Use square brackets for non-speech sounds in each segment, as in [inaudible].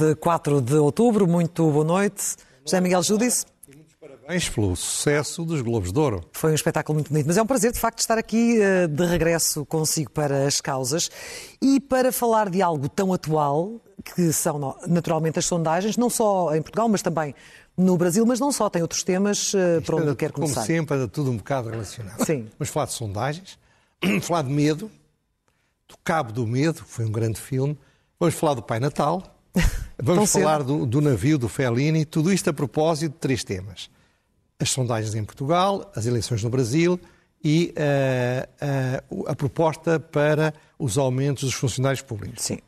de 4 de outubro, muito boa noite. José Miguel Júdice. Pelo sucesso dos Globos de Ouro. Foi um espetáculo muito bonito, mas é um prazer, de facto, estar aqui eh, de regresso consigo para as causas e para falar de algo tão atual, que são naturalmente as sondagens, não só em Portugal, mas também no Brasil, mas não só, tem outros temas uh, por onde eu quero começar. Como sempre, anda tudo um bocado relacionado. Sim. Vamos falar de sondagens, [clears throat] falar de medo, do Cabo do Medo, que foi um grande filme, vamos falar do Pai Natal, [laughs] vamos falar do, do, navio do Fellini, tudo isto a propósito de três temas. As sondagens em Portugal, as eleições no Brasil e uh, uh, a proposta para os aumentos dos funcionários públicos. Sim.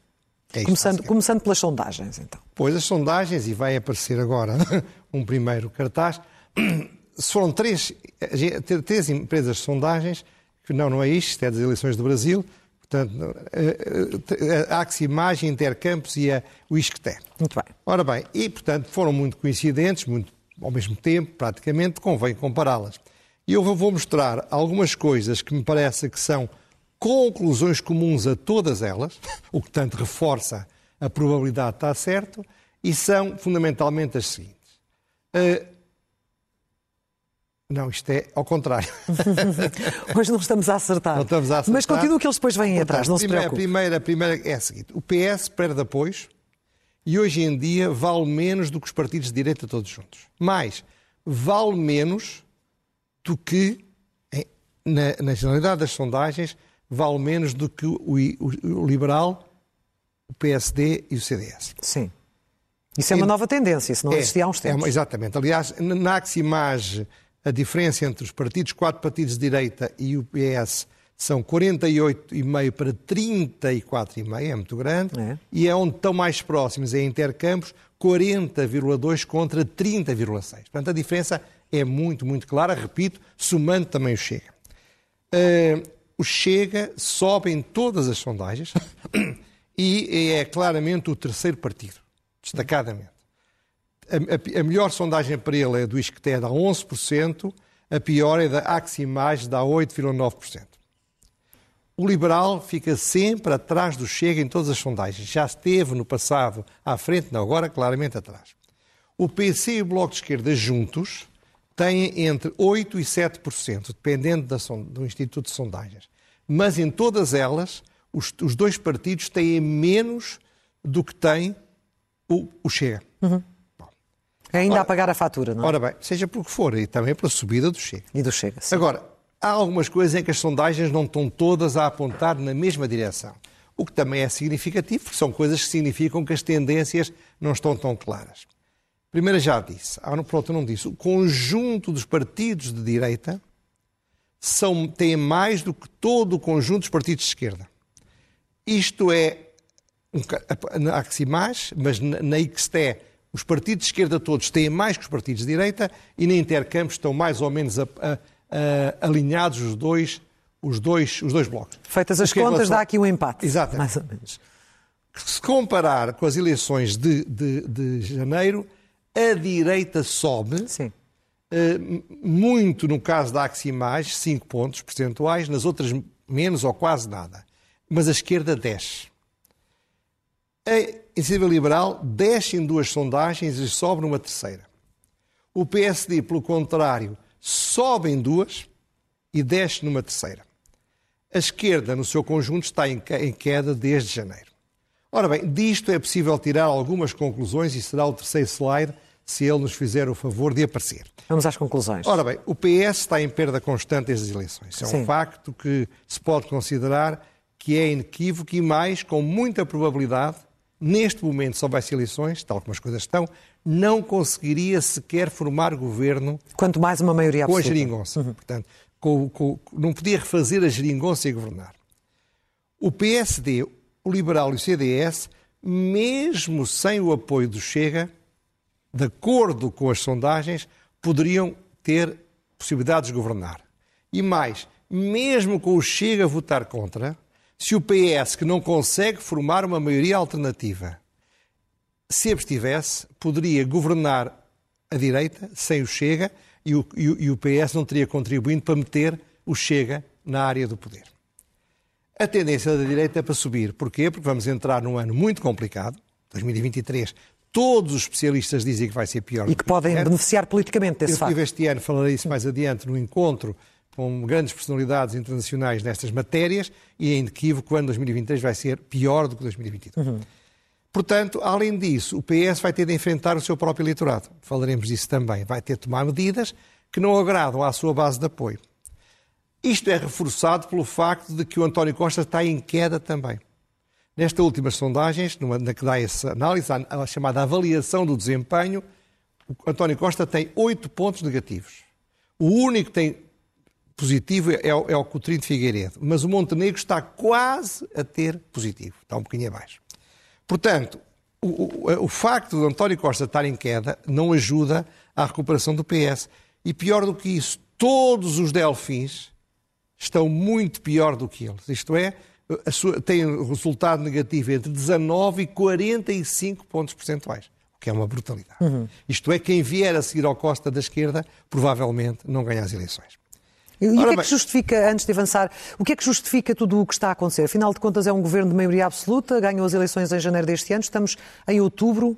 É começando, começando pelas sondagens, então. Pois, as sondagens, e vai aparecer agora [laughs] um primeiro cartaz, [clears throat] foram três, três empresas de sondagens, que não, não é isto, é das eleições do Brasil, portanto, a Axi Imagem, Intercampos e a, o Isqueté. Muito bem. Ora bem, e portanto foram muito coincidentes, muito ao mesmo tempo, praticamente, convém compará-las. E eu vou mostrar algumas coisas que me parece que são conclusões comuns a todas elas, [laughs] o que tanto reforça a probabilidade de estar certo, e são fundamentalmente as seguintes. Uh, não, isto é ao contrário. [laughs] Hoje não estamos a acertar. Não estamos a acertar. Mas continua que eles depois vêm atrás, não se preocupe. A primeira, a primeira é a seguinte. O PS perde apoios e hoje em dia vale menos do que os partidos de direita todos juntos. Mais, vale menos do que, na, na generalidade das sondagens, vale menos do que o, o, o liberal, o PSD e o CDS. Sim. Isso é uma nova tendência, isso não é, existia há uns tempos. É, exatamente. Aliás, na Aximage, a diferença entre os partidos, quatro partidos de direita e o PS, são 48,5 para 34,5, é muito grande. É. E é onde estão mais próximos, é Intercampos, 40,2 contra 30,6. Portanto, a diferença é muito, muito clara. Repito, somando também o Chega. Uh, o Chega sobe em todas as sondagens [coughs] e é claramente o terceiro partido, destacadamente. A, a, a melhor sondagem para ele é do Isqueté, dá 11%, a pior é da Aximage, dá 8,9%. O liberal fica sempre atrás do Chega em todas as sondagens. Já esteve no passado à frente, não, agora claramente atrás. O PC e o Bloco de Esquerda juntos têm entre 8% e 7%, dependendo da, do Instituto de Sondagens. Mas em todas elas, os, os dois partidos têm menos do que tem o, o Chega. Uhum. Ainda ora, a pagar a fatura, não é? Ora bem, seja por que for, e também pela subida do Chega. E do Chega, sim. Agora, há algumas coisas em que as sondagens não estão todas a apontar na mesma direção. O que também é significativo, porque são coisas que significam que as tendências não estão tão claras. Primeiro já disse, pronto, não disse, o conjunto dos partidos de direita são, mais do que todo o conjunto dos partidos de esquerda. Isto é, que mais, mas na IXTE os partidos de esquerda todos têm mais que os partidos de direita e na Intercampos estão mais ou menos a, a, alinhados os dois, os, dois, os dois blocos. Feitas as contas, relação... dá aqui um empate. Exato. Mais ou menos. Se comparar com as eleições de, de, de janeiro, a direita sobe. Sim. Uh, muito no caso da Aximage, 5 pontos percentuais, nas outras menos ou quase nada. Mas a esquerda desce. A Iniciativa Liberal desce em duas sondagens e sobe numa terceira. O PSD, pelo contrário, sobe em duas e desce numa terceira. A esquerda, no seu conjunto, está em queda desde janeiro. Ora bem, disto é possível tirar algumas conclusões e será o terceiro slide se ele nos fizer o favor de aparecer. Vamos às conclusões. Ora bem, o PS está em perda constante desde as eleições. É um Sim. facto que se pode considerar que é inequívoco e mais, com muita probabilidade, neste momento, se houvesse eleições, tal como as coisas estão, não conseguiria sequer formar governo. Quanto mais uma maioria absoluta. Com a geringonça. Uhum. Portanto, com, com, não podia refazer a geringonça e governar. O PSD, o Liberal e o CDS, mesmo sem o apoio do Chega, de acordo com as sondagens, poderiam ter possibilidades de governar. E mais, mesmo com o Chega a votar contra, se o PS, que não consegue formar uma maioria alternativa, se abstivesse, poderia governar a direita sem o Chega e o, e o PS não teria contribuído para meter o Chega na área do poder. A tendência da direita é para subir. Porquê? Porque vamos entrar num ano muito complicado, 2023. Todos os especialistas dizem que vai ser pior. E que podem beneficiar politicamente desse Eu facto. Eu este ano, falarei isso mais adiante, no encontro com grandes personalidades internacionais nestas matérias e é inequívoco que o ano 2023 vai ser pior do que 2022. Uhum. Portanto, além disso, o PS vai ter de enfrentar o seu próprio eleitorado. Falaremos disso também. Vai ter de tomar medidas que não agradam à sua base de apoio. Isto é reforçado pelo facto de que o António Costa está em queda também. Nestas últimas sondagens, na que dá essa análise, a chamada avaliação do desempenho, o António Costa tem oito pontos negativos. O único que tem positivo é o, é o Coutrinho de Figueiredo, mas o Montenegro está quase a ter positivo, está um bocadinho abaixo. Portanto, o, o, o facto de António Costa estar em queda não ajuda à recuperação do PS. E pior do que isso, todos os delfins estão muito pior do que eles. Isto é, sua, têm resultado negativo entre 19 e 45 pontos percentuais, o que é uma brutalidade. Uhum. Isto é, quem vier a seguir ao Costa da esquerda provavelmente não ganha as eleições. E o que é que justifica, antes de avançar, o que é que justifica tudo o que está a acontecer? Afinal de contas, é um governo de maioria absoluta, ganhou as eleições em janeiro deste ano, estamos em outubro.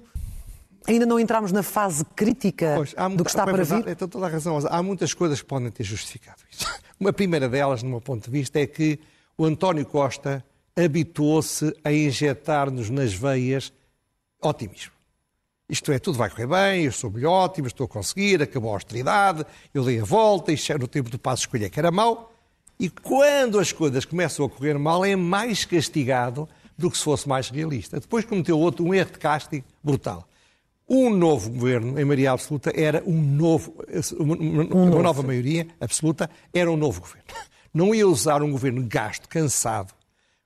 Ainda não entramos na fase crítica pois, muita, do que está para vir? Tem toda a razão. Há muitas coisas que podem ter justificado isso. [laughs] Uma primeira delas, no meu ponto de vista, é que o António Costa habituou-se a injetar-nos nas veias otimismo. Isto é, tudo vai correr bem, eu sou-lhe ótimo, estou a conseguir, acabou a austeridade, eu dei a volta, isto era o tempo do passo escolher que era mau. E quando as coisas começam a correr mal, é mais castigado do que se fosse mais realista. Depois cometeu outro, um erro de castigo brutal. Um novo governo, em maioria absoluta, era um novo, uma, uma, uma nova maioria absoluta, era um novo governo. Não ia usar um governo gasto, cansado,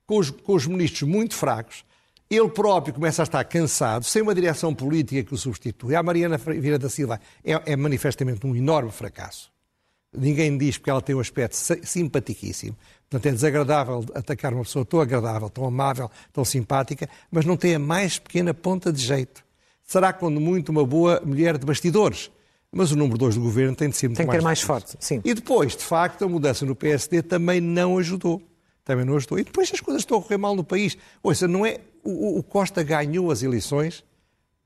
com os, com os ministros muito fracos, ele próprio começa a estar cansado, sem uma direção política que o substitui. A Mariana Vieira da Silva é, é manifestamente um enorme fracasso. Ninguém diz porque ela tem um aspecto simpaticíssimo. Portanto, é desagradável atacar uma pessoa tão agradável, tão amável, tão simpática, mas não tem a mais pequena ponta de jeito. Será, quando muito, uma boa mulher de bastidores. Mas o número 2 do governo tem de ser muito tem mais, mais forte. Sim. E depois, de facto, a mudança no PSD também não ajudou. Também não ajudou. E depois as coisas estão a correr mal no país. Ouça, não é o, o Costa ganhou as eleições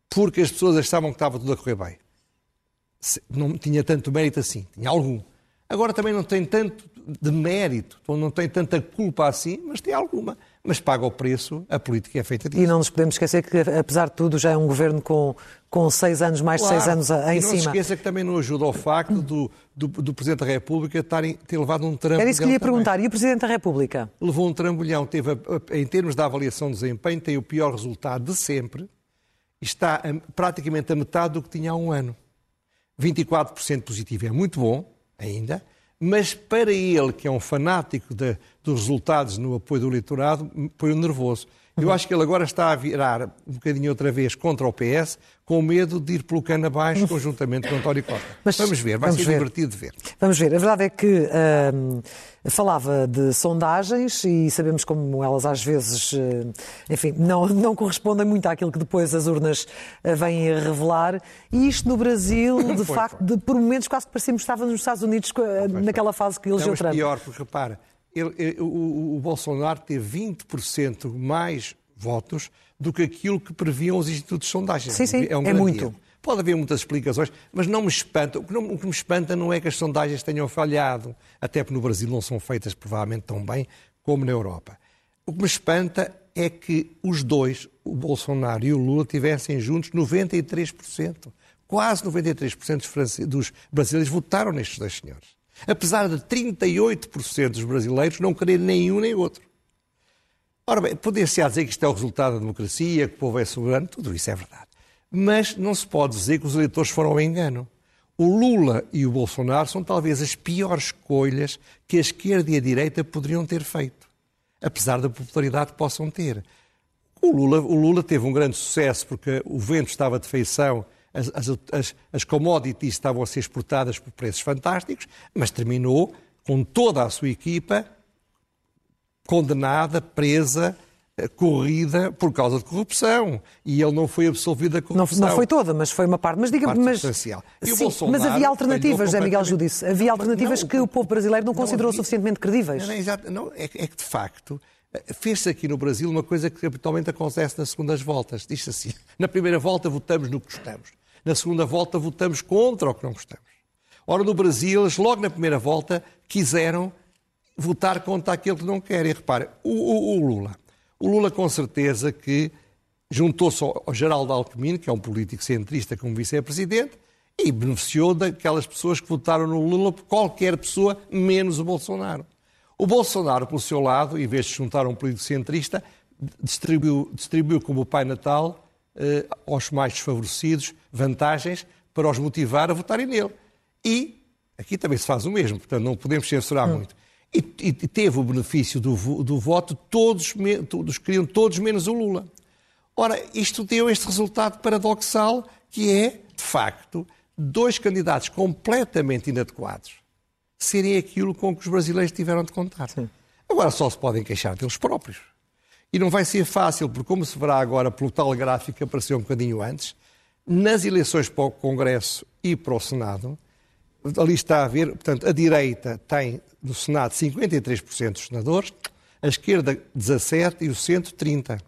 porque as pessoas achavam que estava tudo a correr bem. Não tinha tanto mérito assim, tinha algum. Agora também não tem tanto de mérito, não tem tanta culpa assim, mas tem alguma. Mas paga o preço, a política é feita disso. E não nos podemos esquecer que, apesar de tudo, já é um governo com, com seis anos, mais de seis anos em e não cima. Não se esqueça que também não ajuda ao facto do, do, do Presidente da República ter, ter levado um trambolhão. Era isso que lhe ia perguntar. E o Presidente da República? Levou um trambolhão. Teve, em termos da avaliação de desempenho, tem o pior resultado de sempre. Está a, praticamente a metade do que tinha há um ano. 24% positivo é muito bom, ainda, mas para ele, que é um fanático de, dos resultados no apoio do eleitorado, põe-o nervoso. Eu acho que ele agora está a virar um bocadinho outra vez contra o PS, com medo de ir pelo cano abaixo conjuntamente com António Costa. Mas, vamos ver, vai ser ver. divertido de ver. Vamos ver. A verdade é que hum, falava de sondagens e sabemos como elas às vezes, hum, enfim, não, não correspondem muito àquilo que depois as urnas hum, vêm a revelar. E isto no Brasil, de foi, facto, foi. De, por momentos quase que parecíamos que estávamos nos Estados Unidos naquela fase que elegeu Trump. pior, porque repara, ele, ele, o, o, Bolsonaro teve 20% mais votos do que aquilo que previam os institutos de sondagem. Sim, sim, é, um é muito. Erro. Pode haver muitas explicações, mas não me espanta. O que, não, o que me espanta não é que as sondagens tenham falhado, até porque no Brasil não são feitas provavelmente tão bem como na Europa. O que me espanta é que os dois, o Bolsonaro e o Lula, tivessem juntos 93%. Quase 93% dos brasileiros votaram nestes dois senhores apesar de 38% dos brasileiros não querer nenhum nem outro. Ora bem, poder-se dizer que isto é o resultado da democracia, que o povo é soberano, tudo isso é verdade. Mas não se pode dizer que os eleitores foram ao engano. O Lula e o Bolsonaro são talvez as piores escolhas que a esquerda e a direita poderiam ter feito, apesar da popularidade que possam ter. O Lula, o Lula teve um grande sucesso porque o vento estava de feição as, as, as commodities estavam a ser exportadas por preços fantásticos, mas terminou com toda a sua equipa condenada, presa, corrida por causa de corrupção. E ele não foi absolvido da corrupção. Não, não foi toda, mas foi uma parte. Mas diga parte mas. Sim, mas havia alternativas, José Miguel Judice. Havia alternativas não, que o povo brasileiro não, não considerou havia, suficientemente credíveis. Não, é, é que, de facto, fez-se aqui no Brasil uma coisa que habitualmente acontece nas segundas voltas. Diz-se assim, na primeira volta votamos no que gostamos. Na segunda volta votamos contra o que não gostamos. Ora, no Brasil, eles logo na primeira volta quiseram votar contra aquele que não quer. E repare, o, o, o Lula. O Lula, com certeza, que juntou-se ao, ao Geraldo Alckmin, que é um político centrista como vice-presidente, e beneficiou daquelas pessoas que votaram no Lula, qualquer pessoa, menos o Bolsonaro. O Bolsonaro, pelo seu lado, em vez de juntar um político centrista, distribuiu, distribuiu como o Pai Natal eh, aos mais desfavorecidos vantagens para os motivar a votarem nele. E aqui também se faz o mesmo, portanto não podemos censurar hum. muito. E, e, teve o benefício do, do voto, todos, todos queriam todos menos o Lula. Ora, isto deu este resultado paradoxal que é, de facto, dois candidatos completamente inadequados serem aquilo com que os brasileiros tiveram de contar. Sim. Agora só se podem queixar deles próprios. E não vai ser fácil, porque como se verá agora pelo tal gráfico que apareceu um bocadinho antes, nas eleições para o Congresso e para o Senado, ali está a ver, portanto, a direita tem no Senado 53% dos senadores, a esquerda 17% e o centro 30%.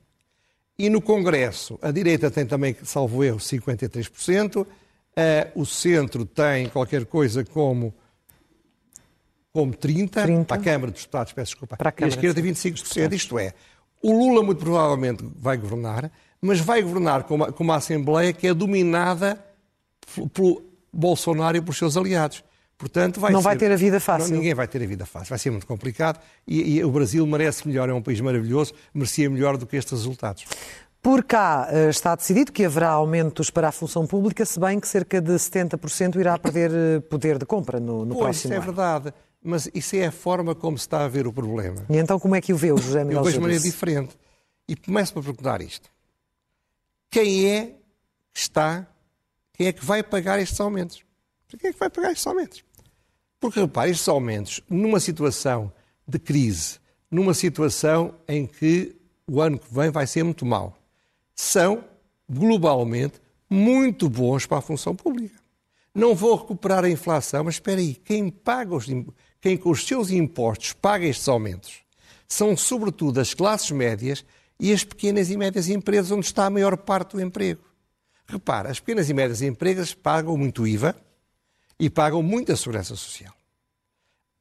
E no Congresso, a direita tem também, salvo erro, 53%, eh, o centro tem qualquer coisa como, como 30%, 30%, para a Câmara dos Deputados, peço desculpa, para a, e a esquerda tem 25%. Isto é, o Lula muito provavelmente vai governar, mas vai governar com uma, com uma Assembleia que é dominada pelo Bolsonaro e por seus aliados. Portanto, vai não ser, vai ter a vida fácil. Não, ninguém vai ter a vida fácil. Vai ser muito complicado e, e, o Brasil merece melhor. É um país maravilhoso, merecia melhor do que estes resultados. Por cá eh, está decidido que haverá aumentos para a função pública, se bem que cerca de 70% irá perder eh, poder de compra no, no pois, próximo ano. Isso é verdade, mas isso é a forma como se está a ver o problema. E então como é que o vê o José Miguel Eu vejo de maneira diferente. E começo por perguntar isto. Quem é que está, quem é que vai pagar estes aumentos? Quem é que vai pagar estes aumentos? Porque, repare, estes aumentos, numa situação de crise, numa situação em que o ano que vem vai ser muito mau, são, globalmente, muito bons para a função pública. Não vão recuperar a inflação, mas espera aí, quem paga os, quem com os seus impostos paga estes aumentos são, sobretudo, as classes médias e as pequenas e médias empresas, onde está a maior parte do emprego. Repara, as pequenas e médias empresas pagam muito IVA, e pagam muita segurança social.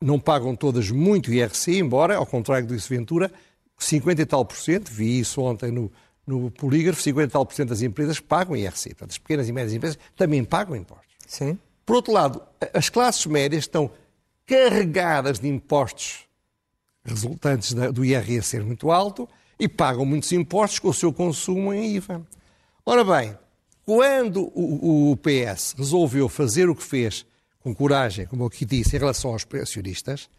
Não pagam todas muito IRC, embora, ao contrário do Isso Ventura, 50 e tal por cento, vi isso ontem no, no polígrafo, 50 e tal por cento das empresas pagam IRC. Portanto, as pequenas e médias empresas também pagam impostos. Sim. Por outro lado, as classes médias estão carregadas de impostos resultantes do IRC ser muito alto e pagam muitos impostos com o seu consumo em IVA. Ora bem, quando o, PS resolveu fazer o que fez com coragem, como eu aqui disse, em relação aos pensionistas,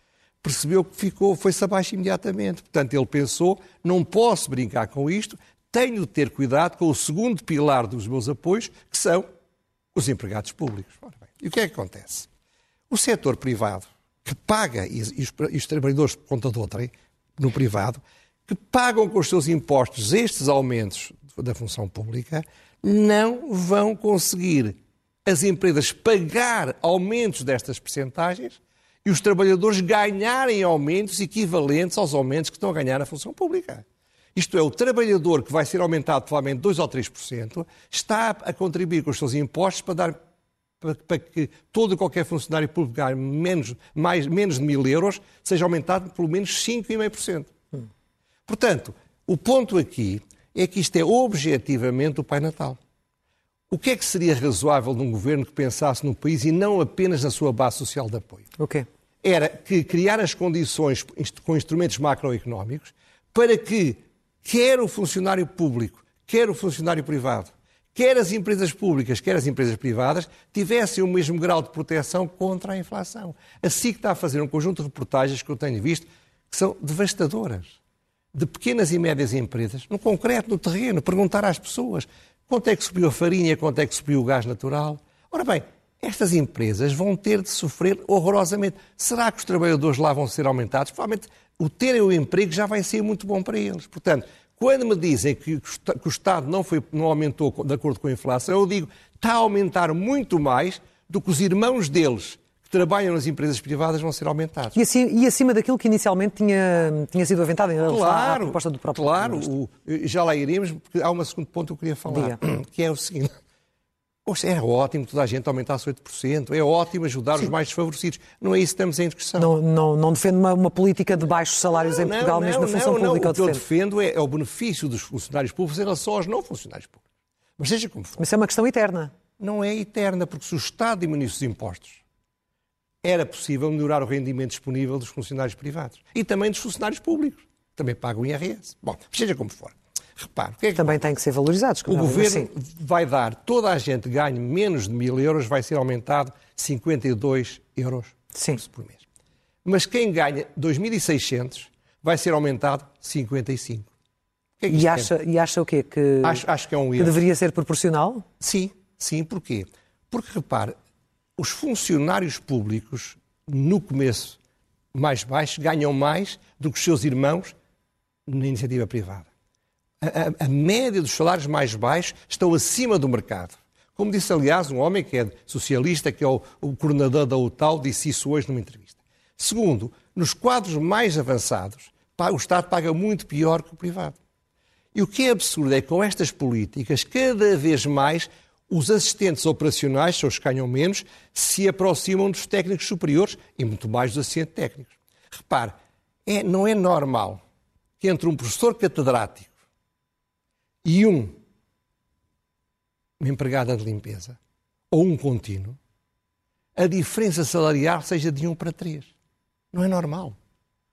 percebeu que ficou, foi-se abaixo imediatamente. Portanto, ele pensou, não posso brincar com isto, tenho de ter cuidado com o segundo pilar dos meus apoios, que são os empregados públicos. E o que é que acontece? O setor privado, que paga, e os, e os trabalhadores por conta de no privado, que pagam com os seus impostos estes aumentos da função pública, não vão conseguir as empresas pagar aumentos destas percentagens e os trabalhadores ganharem aumentos equivalentes aos aumentos que estão a ganhar na função pública. Isto é, o trabalhador que vai ser aumentado provavelmente 2 ou 3%, está a contribuir com os seus impostos para dar para, que todo e qualquer funcionário público ganhe menos, mais, menos de mil euros seja aumentado pelo menos 5,5%. Hum. Portanto, o ponto aqui é que isto é objetivamente o Pai Natal. O que é que seria razoável num governo que pensasse no país e não apenas na sua base social de apoio? O quê? Era que criar as condições com instrumentos macroeconómicos para que quer o funcionário público, quer o funcionário privado, quer as empresas públicas, quer as empresas privadas, tivessem o mesmo grau de proteção contra a inflação. Assim que está a fazer um conjunto de reportagens que eu tenho visto que são devastadoras de pequenas e médias empresas, no concreto, no terreno, perguntar às pessoas quanto é que subiu a farinha, quanto é que subiu o gás natural. Ora bem, estas empresas vão ter de sofrer horrorosamente. Será que os trabalhadores lá vão ser aumentados? Provavelmente o terem o emprego já vai ser muito bom para eles. Portanto, Quando me dizem que o Estado não, foi, não aumentou de acordo com a inflação, eu digo está a aumentar muito mais do que os irmãos deles que trabalham nas empresas privadas vão ser aumentados. E, assim, e acima daquilo que inicialmente tinha, tinha sido aventado em relação claro, à proposta do próprio Claro, o, já lá iremos, porque há um segundo ponto que eu queria falar, Diga. [clears throat] que é o seguinte. Poxa, é ótimo toda a gente aumentasse 8%, é ótimo ajudar Sim. os mais desfavorecidos. Não é isso que estamos em discussão. Não, não, não defendo uma, uma, política de baixos salários não, em Portugal, não, mesmo na função não, pública. O que eu defendo é, é, o benefício dos funcionários públicos em relação aos não funcionários públicos. Mas seja como for. Mas isso é uma questão eterna. Não é eterna, porque se o Estado diminuísse os impostos, era possível melhorar o rendimento disponível dos funcionários privados e também dos funcionários públicos. Também pagam IRS. Bom, seja como for. Repare, que é que também têm que ser valorizados. O governo assim. vai dar, toda a gente ganhe menos de mil euros, vai ser aumentado 52 euros Sim. por mês. Mas quem ganha 2.600 vai ser aumentado 55. Que é que e, acha, e acha o quê? Que, acho, acho que é um erro. Que deveria ser proporcional? Sim, sim. Porquê? Porque, repare, os funcionários públicos, no começo mais baixo, ganham mais do que os seus irmãos na iniciativa privada a, a, média dos salários mais baixos estão acima do mercado. Como disse, aliás, um homem que é socialista, que é o, o coordenador da UTAL, disse isso hoje numa entrevista. Segundo, nos quadros mais avançados, o Estado paga muito pior que o privado. E o que é absurdo é que com estas políticas, cada vez mais os assistentes operacionais, são os que ganham menos, se aproximam dos técnicos superiores e muito mais dos assistentes técnicos. Repare, é, não é normal que entre um professor catedrático e um, uma empregada de limpeza ou um contínuo, a diferença salarial seja de um para três. Não é normal.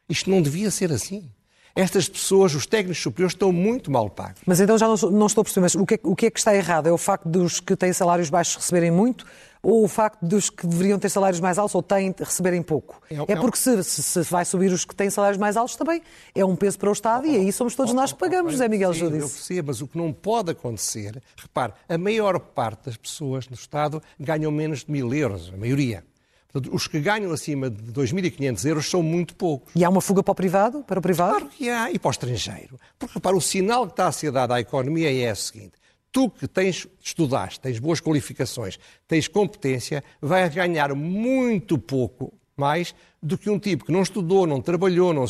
Isto não devia ser assim. Estas pessoas, os técnicos superiores, estão muito mal pagos. Mas então já não, não estou a perceber, mas o que, é, o que é que está errado? É o facto dos que têm salários baixos receberem muito ou o facto dos que deveriam ter salários mais altos ou têm receberem pouco? É, é, é porque se, se, vai subir os que têm salários mais altos também é um peso para o Estado e aí somos todos nós que pagamos, José Miguel Júdice. Eu percebo, mas o que não pode acontecer, repare, a maior parte das pessoas no Estado ganham menos de mil euros, a maioria. Portanto, os que ganham acima de 2.500 euros são muito poucos. E há uma fuga para o privado? Para o privado? Claro que há, e para o estrangeiro. Porque, repare, o sinal que está a ser dado à economia é o seguinte. Tu que tens, estudaste, tens boas qualificações, tens competência, vais ganhar muito pouco mais do que um tipo que não estudou, não trabalhou, não,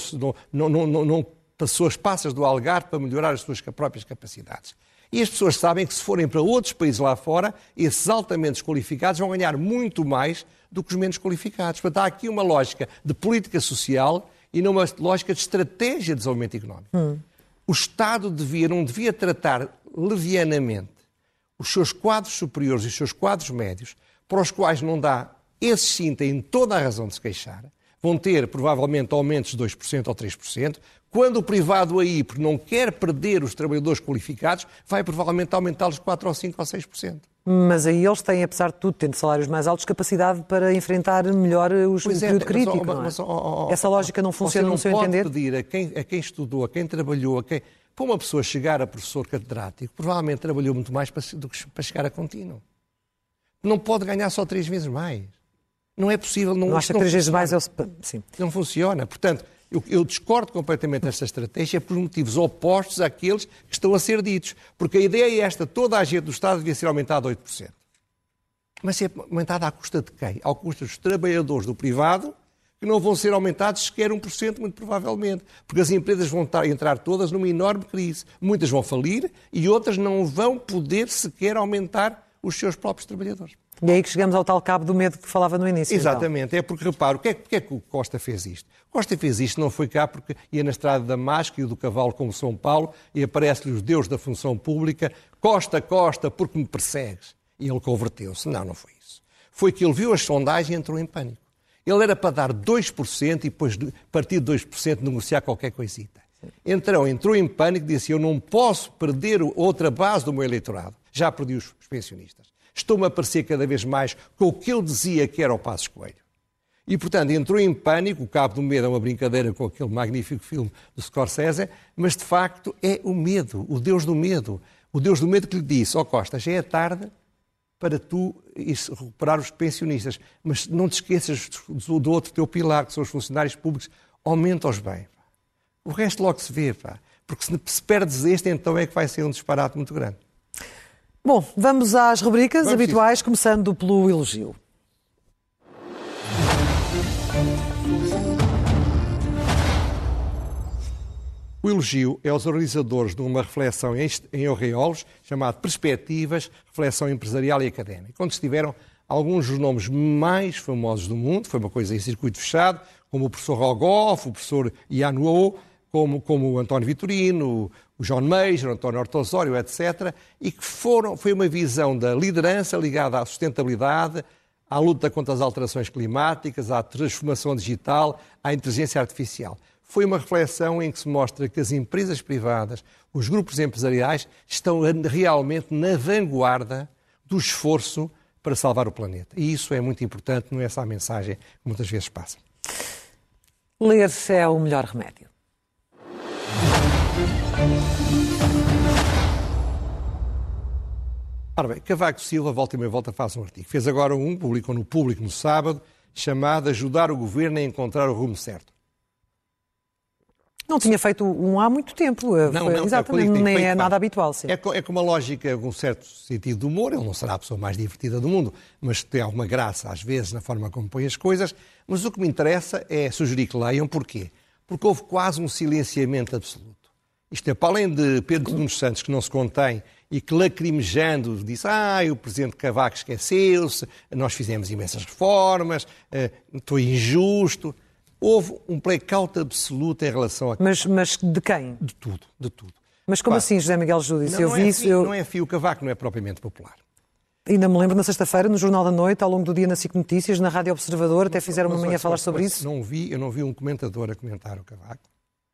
não, não, não, passou as passas do algar para melhorar as suas próprias capacidades. E as pessoas sabem que se forem para outros países lá fora, esses altamente qualificados vão ganhar muito mais do que os menos qualificados. Portanto, há aqui uma lógica de política social e não uma lógica de estratégia de desenvolvimento económico. Hum. O Estado devia, não devia tratar levianamente os seus quadros superiores e os seus quadros médios, para os quais não dá, esses sim têm toda a razão de se queixar, vão ter provavelmente aumentos de 2% ou 3%, quando o privado aí, porque não quer perder os trabalhadores qualificados, vai provavelmente aumentá-los 4 ou 5 ou 6%. Mas aí eles têm, apesar de tudo, tendo salários mais altos, capacidade para enfrentar melhor os, o é, período crítico. Mas, mas, oh, oh, Essa lógica não funciona no seu entender? Você não pode pedir a quem, a quem estudou, a quem trabalhou, a quem... Para uma pessoa chegar a professor catedrático, provavelmente trabalhou muito mais para, do que para chegar a contínuo. Não pode ganhar só três vezes mais. Não é possível. Não, não acha que três vezes mais é o... Sim. Não funciona. Portanto, eu, eu, discordo completamente desta estratégia por motivos opostos àqueles que estão a ser ditos. Porque a ideia é esta: toda a agenda do Estado devia ser aumentada a 8%. Mas é aumentada à custa de quem? Ao custa dos trabalhadores do privado, que não vão ser aumentados sequer 1%, muito provavelmente. Porque as empresas vão entrar todas numa enorme crise. Muitas vão falir e outras não vão poder sequer aumentar os seus próprios trabalhadores. E é aí que chegamos ao tal cabo do medo que falava no início. Então. Exatamente, então. é porque, reparo, porque é, porque é que o Costa fez isto? Costa fez isto, não foi cá porque ia na estrada da Máscara e do Cavalo como São Paulo e aparece-lhe os deus da função pública, Costa, Costa, porque me persegues. E ele converteu-se. Não, não foi isso. Foi que ele viu as sondagens e entrou em pânico. Ele era para dar 2% e depois, a partir de 2%, negociar qualquer coisita. Então, entrou em pânico e disse: Eu não posso perder outra base do meu eleitorado. Já perdi os pensionistas estou-me a parecer cada vez mais com o que ele dizia que era o Passos Coelho. E, portanto, entrou em pânico. O Cabo do Medo é uma brincadeira com aquele magnífico filme do Scorsese, mas de facto é o medo, o Deus do medo. O Deus do medo que lhe disse: Ó oh, Costa, já é tarde para tu recuperar os pensionistas, mas não te esqueças do, do outro teu pilar, que são os funcionários públicos, aumenta-os bem. O resto logo se vê. Pá. Porque se, se perdes este, então é que vai ser um disparate muito grande. Bom, vamos às rubricas vamos habituais, isso. começando pelo elogio. O elogio é aos organizadores de uma reflexão em Orreolos, chamada Perspectivas, Reflexão Empresarial e Académica, onde estiveram alguns dos nomes mais famosos do mundo, foi uma coisa em circuito fechado, como o professor Rogoff, o professor Ian Wu, como, como o António Vitorino, o John Major, o António Ortosório, etc., e que foram, foi uma visão da liderança ligada à sustentabilidade, à luta contra as alterações climáticas, à transformação digital, à inteligência artificial foi uma reflexão em que se mostra que as empresas privadas, os grupos empresariais, estão realmente na vanguarda do esforço para salvar o planeta. E isso é muito importante, não é essa a mensagem que muitas vezes passa. Ler é o melhor remédio. Ora bem, Cavaco Silva, volta e meia volta, faz um artigo. Fez agora um, publicou no público no sábado, chamado Ajudar o Governo a encontrar o rumo certo. Não tinha feito um há muito tempo. Eh, não, Foi, não, exatamente, é nem é nada habitual. Sim. É, é com uma lógica, com um certo sentido de humor. Ele não será a pessoa mais divertida do mundo, mas tem alguma graça, às vezes, na forma como põe as coisas. Mas o que me interessa é sugerir que leiam. Porquê? Porque houve quase um silenciamento absoluto. Isto é, para além de Pedro Nunes Santos, que não se contém e que lacrimejando disse ah, o Presidente Cavaco esqueceu-se, nós fizemos imensas reformas, estou injusto houve um blackout absoluto em relação a. Mas, mas de quem? De tudo, de tudo. Mas como assim, José Miguel Júdice? Não, eu não vi é isso. Eu... Não é fio cavaco, não é propriamente popular. Ainda me lembro na sexta-feira, no Jornal da Noite, ao longo do dia na SIC Notícias, na Rádio Observador, até fizeram uma manhã a falar sobre isso. Não vi, eu não vi um comentador a comentar o cavaco.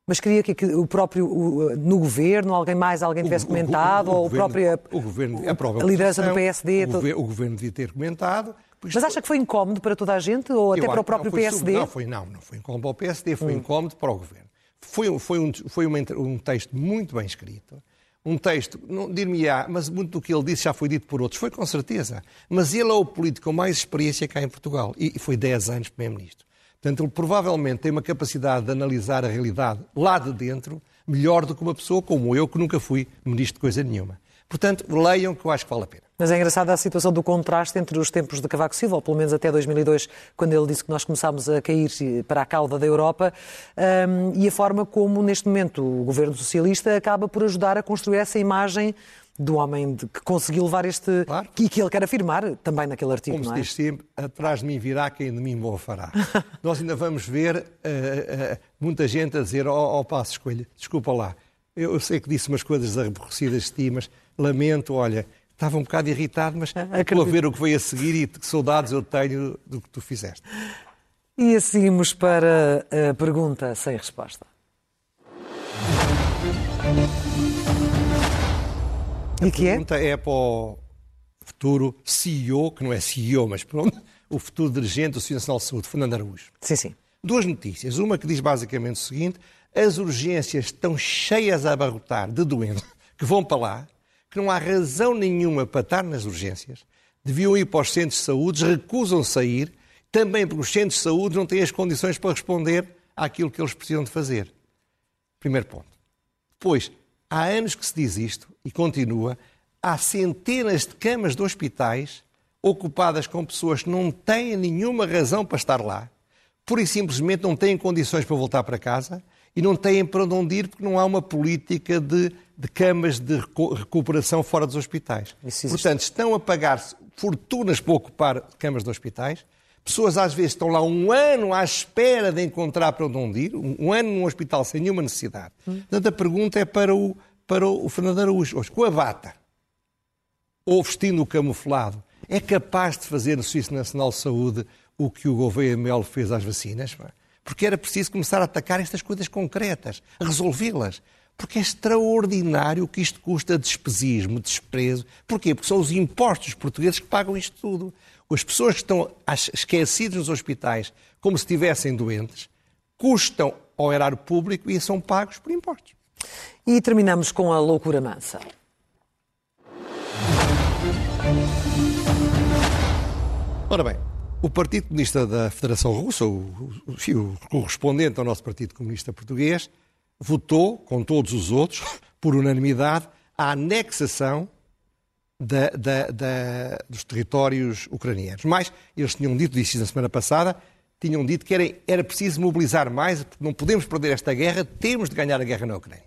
Mas queria que, o próprio, o, no governo, alguém mais, alguém tivesse o, comentado, o, ou o próprio, o governo, a, própria a liderança do PSD. O, todo... o governo devia ter comentado, mas acha que foi incómodo para toda a gente ou até para o próprio não PSD? Não, foi, não, não foi incómodo para o PSD, foi hum. incómodo para o Governo. Foi, foi, um, foi uma, um texto muito bem escrito, um texto, não dir-me-á, mas muito do que ele disse já foi dito por outros, foi com certeza. Mas ele é o político com mais experiência cá em Portugal e foi 10 anos Primeiro-Ministro. Portanto, ele provavelmente tem uma capacidade de analisar a realidade lá de dentro melhor do que uma pessoa como eu, que nunca fui ministro de coisa nenhuma. Portanto, leiam que eu acho que vale a pena. Mas é engraçada a situação do contraste entre os tempos de Cavaco Silva, ou pelo menos até 2002, quando ele disse que nós começámos a cair para a cauda da Europa, um, e a forma como, neste momento, o governo socialista acaba por ajudar a construir essa imagem do homem de, que conseguiu levar este. Claro. E que ele quer afirmar também naquele artigo. Como se é? diz sempre, atrás de mim virá quem de mim o fará. [laughs] Nós ainda vamos ver uh, uh, muita gente a dizer: Ó oh, oh, Passo Escolha, desculpa lá, eu, eu, sei que disse umas coisas aborrecidas de ti, mas lamento, olha, estava um bocado irritado, mas estou a ver o que veio a seguir e que saudades eu tenho do que tu fizeste. E assim para a pergunta sem resposta. A que pergunta é? é para o futuro CEO, que não é CEO, mas pronto, o futuro dirigente do Serviço Nacional de Saúde, Fernando Araújo. Sim, sim. Duas notícias. Uma que diz basicamente o seguinte: as urgências estão cheias a abarrotar de doentes que vão para lá, que não há razão nenhuma para estar nas urgências, deviam ir para os centros de saúde, recusam sair, também porque os centros de saúde não têm as condições para responder àquilo que eles precisam de fazer. Primeiro ponto. Depois, há anos que se diz isto e continua, há centenas de camas de hospitais ocupadas com pessoas que não têm nenhuma razão para estar lá, pura e simplesmente não têm condições para voltar para casa e não têm para onde ir porque não há uma política de, de camas de recuperação fora dos hospitais. Portanto, estão a pagar fortunas para ocupar camas de hospitais. Pessoas às vezes estão lá um ano à espera de encontrar para onde ir, um ano num hospital sem nenhuma necessidade. Hum. Portanto, a pergunta é para o, para o Fernando Araújo. Hoje, com a bata ou vestindo o camuflado, é capaz de fazer no Serviço Nacional de Saúde o que o Gouveia Melo fez às vacinas? porque era preciso começar a atacar estas coisas concretas, resolvê-las. Porque é extraordinário o que isto custa despesismo, desprezo. Porquê? Porque são os impostos portugueses que pagam isto tudo. As pessoas que estão esquecidas nos hospitais como se estivessem doentes, custam ao erário público e são pagos por impostos. E terminamos com a loucura mansa. Ora bem, o Partido Comunista da Federação Russa, o, o, o, correspondente ao nosso Partido Comunista Português, votou, com todos os outros, [laughs] por unanimidade, a anexação da, da, da, dos territórios ucranianos. Mas eles tinham dito, disse na semana passada, tinham dito que era, era preciso mobilizar mais, porque não podemos perder esta guerra, temos de ganhar a guerra na Ucrânia.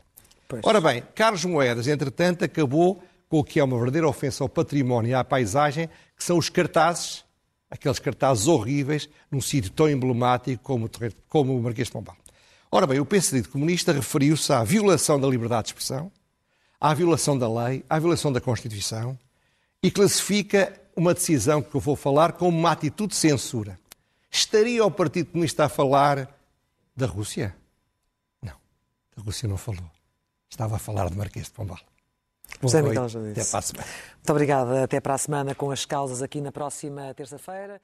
Pois. Ora bem, Carlos Moedas, entretanto, acabou com o que é uma verdadeira ofensa ao património e à paisagem, que são os cartazes, aqueles cartazes horríveis, num sítio tão emblemático como, como o Marquês de Pombal. Ora bem, o PSD comunista referiu-se à violação da liberdade de expressão, à violação da lei, à violação da Constituição e classifica uma decisão que eu vou falar como uma atitude de censura. Estaria o Partido Comunista a falar da Rússia? Não, da Rússia não falou. Estava a falar de Marquês de Pombal. José Miguel Até para a semana. Muito obrigada. Até para a semana com as causas aqui na próxima terça-feira.